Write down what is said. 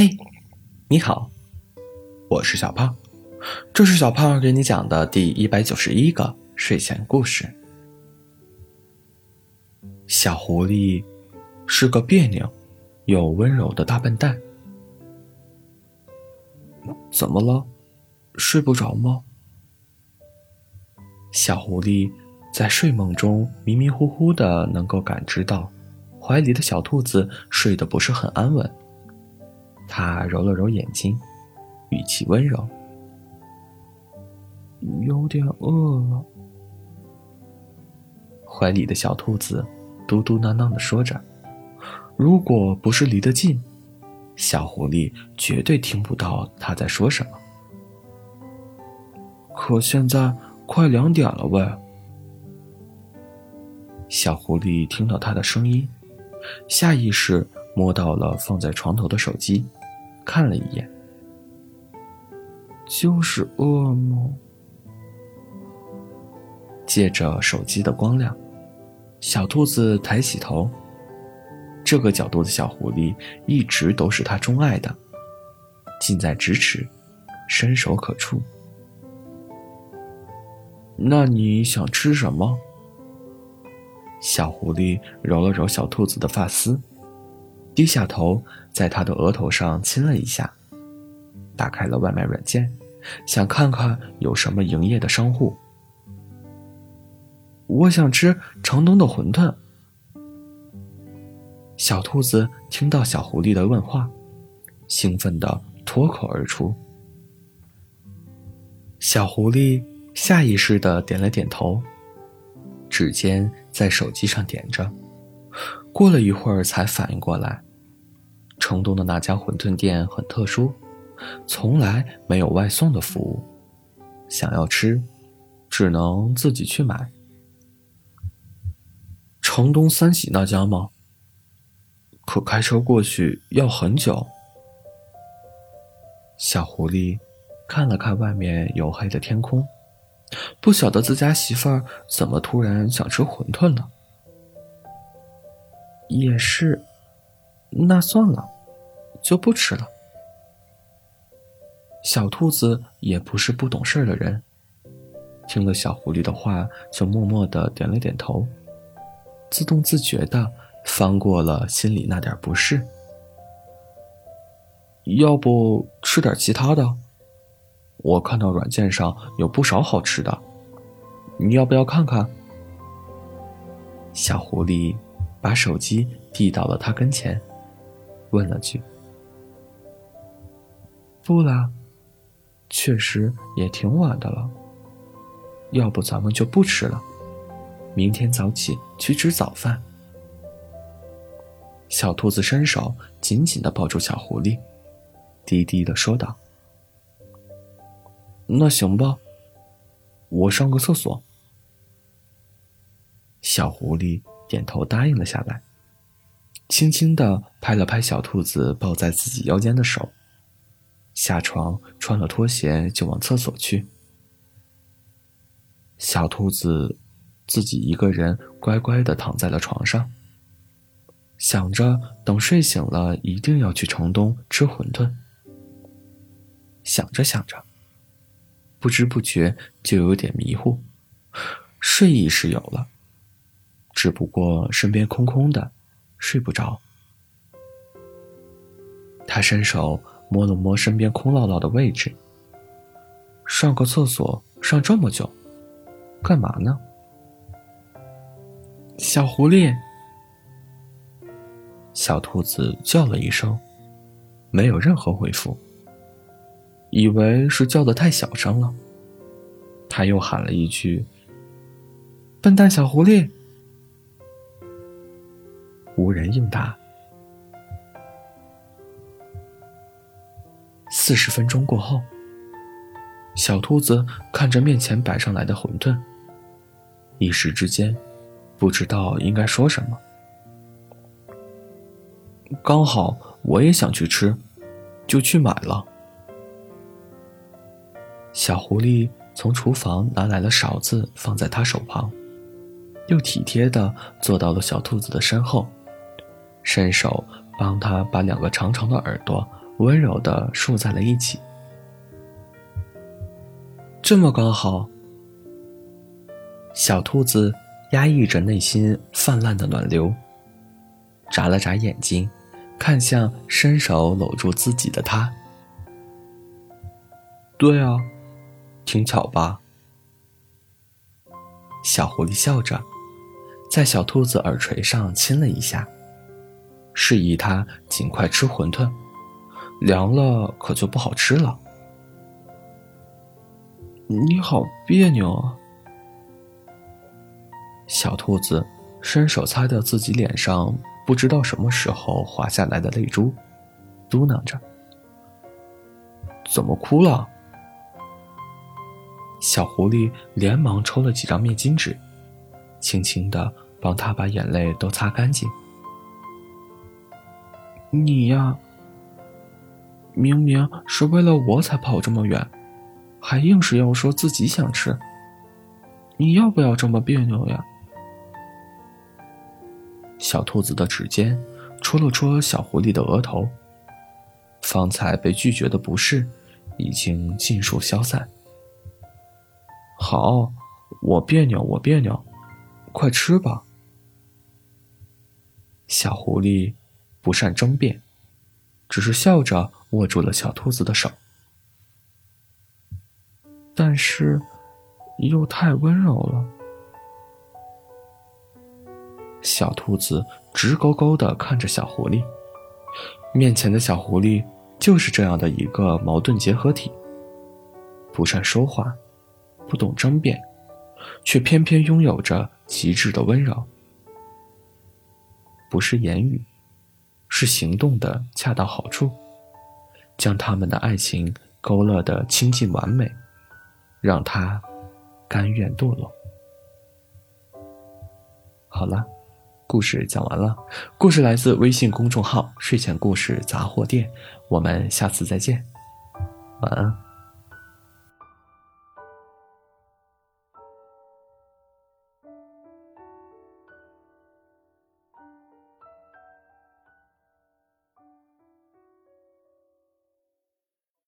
嘿，你好，我是小胖，这是小胖给你讲的第一百九十一个睡前故事。小狐狸是个别扭又温柔的大笨蛋。怎么了？睡不着吗？小狐狸在睡梦中迷迷糊糊的，能够感知到怀里的小兔子睡得不是很安稳。他揉了揉眼睛，语气温柔：“有点饿了。”怀里的小兔子嘟嘟囔囔的说着：“如果不是离得近，小狐狸绝对听不到他在说什么。”可现在快两点了喂！小狐狸听到他的声音，下意识摸到了放在床头的手机。看了一眼，就是噩梦。借着手机的光亮，小兔子抬起头。这个角度的小狐狸一直都是他钟爱的，近在咫尺，伸手可触。那你想吃什么？小狐狸揉了揉小兔子的发丝。低下头，在他的额头上亲了一下，打开了外卖软件，想看看有什么营业的商户。我想吃城东的馄饨。小兔子听到小狐狸的问话，兴奋的脱口而出。小狐狸下意识的点了点头，指尖在手机上点着。过了一会儿，才反应过来，城东的那家馄饨店很特殊，从来没有外送的服务，想要吃，只能自己去买。城东三喜那家吗？可开车过去要很久。小狐狸看了看外面黝黑的天空，不晓得自家媳妇儿怎么突然想吃馄饨了。也是，那算了，就不吃了。小兔子也不是不懂事的人，听了小狐狸的话，就默默的点了点头，自动自觉的翻过了心里那点不适。要不吃点其他的？我看到软件上有不少好吃的，你要不要看看？小狐狸。把手机递到了他跟前，问了句：“不啦，确实也挺晚的了。要不咱们就不吃了，明天早起去吃早饭。”小兔子伸手紧紧的抱住小狐狸，低低的说道：“那行吧，我上个厕所。”小狐狸。点头答应了下来，轻轻的拍了拍小兔子抱在自己腰间的手，下床穿了拖鞋就往厕所去。小兔子自己一个人乖乖的躺在了床上，想着等睡醒了一定要去城东吃馄饨。想着想着，不知不觉就有点迷糊，睡意是有了。只不过身边空空的，睡不着。他伸手摸了摸身边空落落的位置。上个厕所上这么久，干嘛呢？小狐狸，小兔子叫了一声，没有任何回复。以为是叫的太小声了，他又喊了一句：“笨蛋小狐狸。”无人应答。四十分钟过后，小兔子看着面前摆上来的馄饨，一时之间不知道应该说什么。刚好我也想去吃，就去买了。小狐狸从厨房拿来了勺子，放在他手旁，又体贴的坐到了小兔子的身后。伸手帮他把两个长长的耳朵温柔的竖在了一起。这么刚好，小兔子压抑着内心泛滥的暖流，眨了眨眼睛，看向伸手搂住自己的他。对啊，挺巧吧？小狐狸笑着，在小兔子耳垂上亲了一下，示意他尽快吃馄饨，凉了可就不好吃了。你好别扭啊！小兔子伸手擦掉自己脸上不知道什么时候滑下来的泪珠，嘟囔着：“怎么哭了？”小狐狸连忙抽了几张面巾纸，轻轻的帮他把眼泪都擦干净。你呀，明明是为了我才跑这么远，还硬是要说自己想吃。你要不要这么别扭呀？小兔子的指尖戳了戳小狐狸的额头，方才被拒绝的不适已经尽数消散。好，我别扭，我别扭，快吃吧。小狐狸不善争辩，只是笑着握住了小兔子的手，但是又太温柔了。小兔子直勾勾的看着小狐狸，面前的小狐狸就是这样的一个矛盾结合体，不善说话。不懂争辩，却偏偏拥有着极致的温柔。不是言语，是行动的恰到好处，将他们的爱情勾勒得清近完美，让他甘愿堕落。好了，故事讲完了。故事来自微信公众号“睡前故事杂货店”，我们下次再见，晚安。